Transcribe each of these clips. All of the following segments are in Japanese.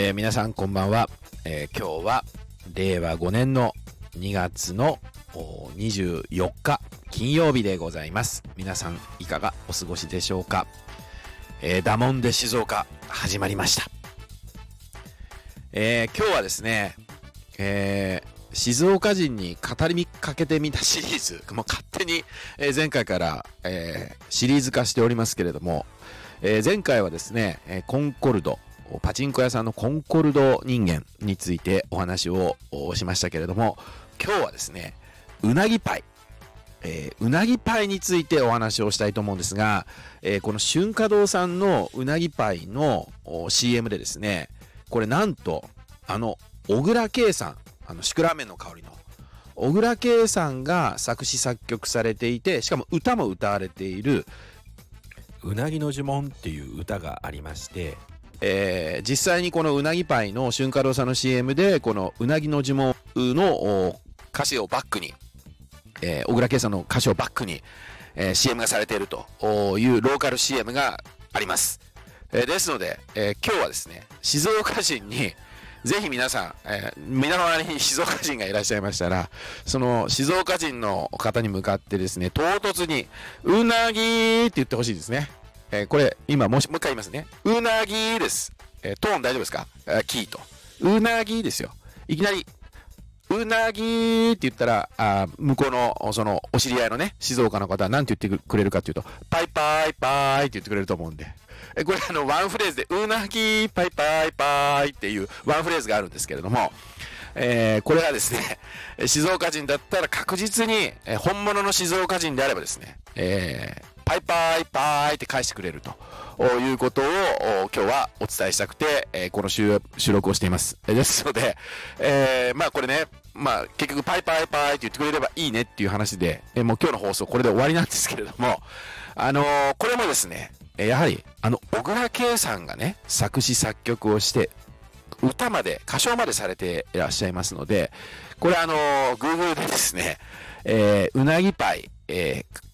えー、皆さんこんばんは、えー、今日は令和5年の2月の24日金曜日でございます。皆さんいかがお過ごしでしょうか、えー、ダモンで静岡始まりました、え今日はですね、え静岡人に語りかけてみたシリーズ。もう勝手に、え前回から、えシリーズ化しておりますけれども、え前回はですね、えコンコルドパチンコ屋さんのコンコルド人間についてお話をしましたけれども、今日はですね、うなぎパイ。えー、うなぎパイについてお話をしたいと思うんですが、えー、この春華堂さんのうなぎパイの CM でですね、これなんと、あの、小倉圭さん、あの、シクラメンの香りの、小倉圭さんが作詞作曲されていて、しかも歌も歌われている、うなぎの呪文っていう歌がありまして、えー、実際にこのうなぎパイの春華堂さんの CM で、このうなぎの呪文の歌詞をバックに、えー、小倉圭さんの歌詞をバックに、えー、CM がされているというローカル CM があります。えー、ですので、えー、今日はですね、静岡人に、ぜひ皆さん、えー、皆の周りに静岡人がいらっしゃいましたら、その静岡人の方に向かってですね、唐突に、うなぎって言ってほしいですね。えー、これ、今もし、もう一回言いますね。うなぎです。えー、トーン大丈夫ですか？キーと。うなぎですよ。いきなり、うなぎって言ったら、あ向こうの、その、お知り合いのね、静岡の方は何て言ってくれるかっていうと、パイパイパイって言ってくれると思うんで。えこれあの、ワンフレーズで、うなぎパイパイパイっていうワンフレーズがあるんですけれども、えー、これはですね、静岡人だったら確実に、え、本物の静岡人であればですね、えー、パイパイパイって返してくれるということを今日はお伝えしたくて、えー、この収録をしています。ですので、えー、まあこれね、まあ結局パイパイパイって言ってくれればいいねっていう話で、えー、もう今日の放送これで終わりなんですけれども、あのー、これもですね、やはりあの小倉圭さんがね、作詞作曲をして、歌まで、歌唱までされていらっしゃいますので、これあのー、Google でですね、えー、うなぎパイ、えー、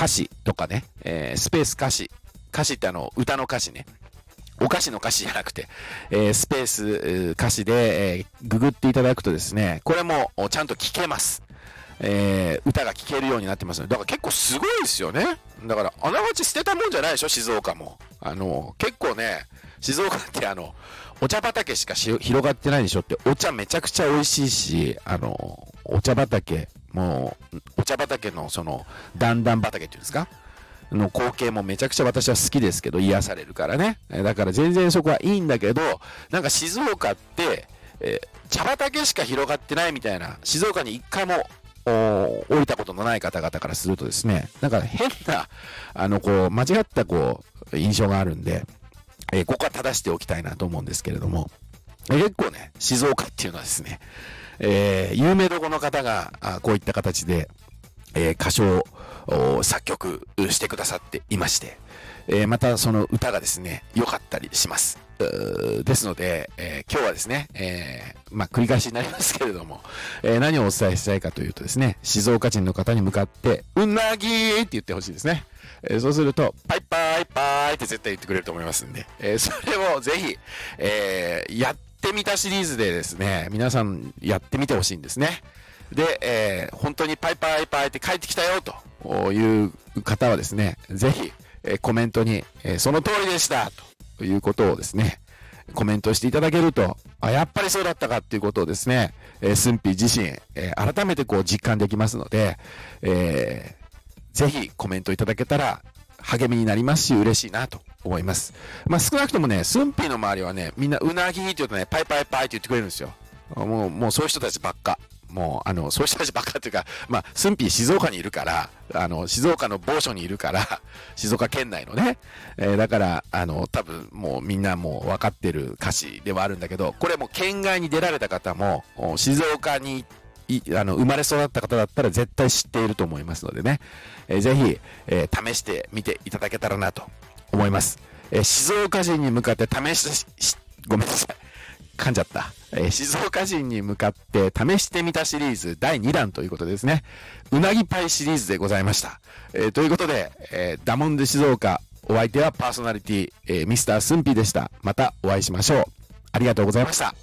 歌詞とかね、えー、スペース歌詞。歌詞ってあの、歌の歌詞ね。お菓子の歌詞じゃなくて、えー、スペース歌詞で、えー、ググっていただくとですね、これもちゃんと聞けます。えー、歌が聴けるようになってますので、だから結構すごいですよね。だから、あながち捨てたもんじゃないでしょ、静岡も。あの、結構ね、静岡ってあの、お茶畑しか広がってないでしょって、お茶めちゃくちゃ美味しいし、あの、お茶畑、もう、茶畑のその、段々畑っていうんですか？の光景もめちゃくちゃ私は好きですけど、癒されるからね。だから全然そこはいいんだけど、なんか静岡って、えー、茶畑しか広がってないみたいな、静岡に一回も降りたことのない方々からするとですね、なんか変な、あの、こう、間違ったこう、印象があるんで、えー、ここは正しておきたいなと思うんですけれども、えー、結構ね、静岡っていうのはですね、えー、有名どこの方が、あこういった形で、えー、歌唱を作曲してくださっていまして、えー、またその歌がですね、良かったりします。ですので、えー、今日はですね、えー、まあ、繰り返しになりますけれども、えー、何をお伝えしたいかというとですね、静岡人の方に向かって、うなぎーって言ってほしいですね。えー、そうすると、パイパイパイって絶対言ってくれると思いますんで、えー、それをぜひ、えー、やってみたシリーズでですね、皆さんやってみてほしいんですね。で、えー、本当にパイパイパイって帰ってきたよという方はですね、ぜひ、えー、コメントに、えー、その通りでしたということをですね、コメントしていただけると、あ、やっぱりそうだったかっていうことをですね、えー、スンピ自身、えー、改めてこう実感できますので、えー、ぜひコメントいただけたら励みになりますし、嬉しいなと思います。まあ、少なくともね、スンピーの周りはね、みんなうなぎって言うとね、パイパイパイって言ってくれるんですよ。もう、もうそういう人たちばっか。もう、あの、そういう人たちばっかっていうか、まあ、スンピー静岡にいるから、あの、静岡の某所にいるから、静岡県内のね、えー、だから、あの、多分もうみんなもう分かってる歌詞ではあるんだけど、これも県外に出られた方も、静岡にあの生まれ育った方だったら絶対知っていると思いますのでね、えー、ぜひ、えー、試してみていただけたらなと思います。えー、静岡人に向かって試し、ごめんなさい。噛んじゃった。えー、静岡人に向かって試してみたシリーズ第2弾ということですね。うなぎパイシリーズでございました。えー、ということで、えー、ダモンで静岡、お相手はパーソナリティ、えー、ミスタースンピーでした。またお会いしましょう。ありがとうございました。